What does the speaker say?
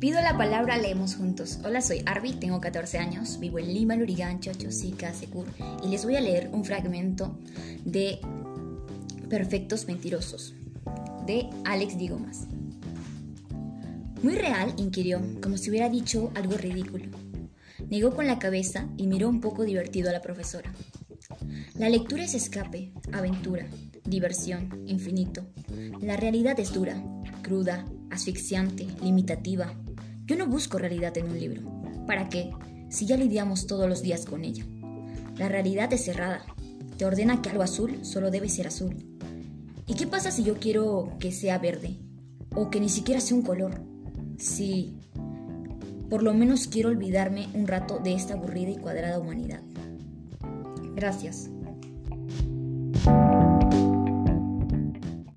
Pido la palabra, leemos juntos. Hola, soy Arby, tengo 14 años, vivo en Lima, Lurigancho, Chosica, Secur, y les voy a leer un fragmento de Perfectos Mentirosos, de Alex Digomas. Muy real, inquirió, como si hubiera dicho algo ridículo. Negó con la cabeza y miró un poco divertido a la profesora. La lectura es escape, aventura, diversión, infinito. La realidad es dura, cruda, asfixiante, limitativa, yo no busco realidad en un libro. ¿Para qué? Si ya lidiamos todos los días con ella. La realidad es cerrada. Te ordena que algo azul solo debe ser azul. ¿Y qué pasa si yo quiero que sea verde? O que ni siquiera sea un color. Sí. Por lo menos quiero olvidarme un rato de esta aburrida y cuadrada humanidad. Gracias.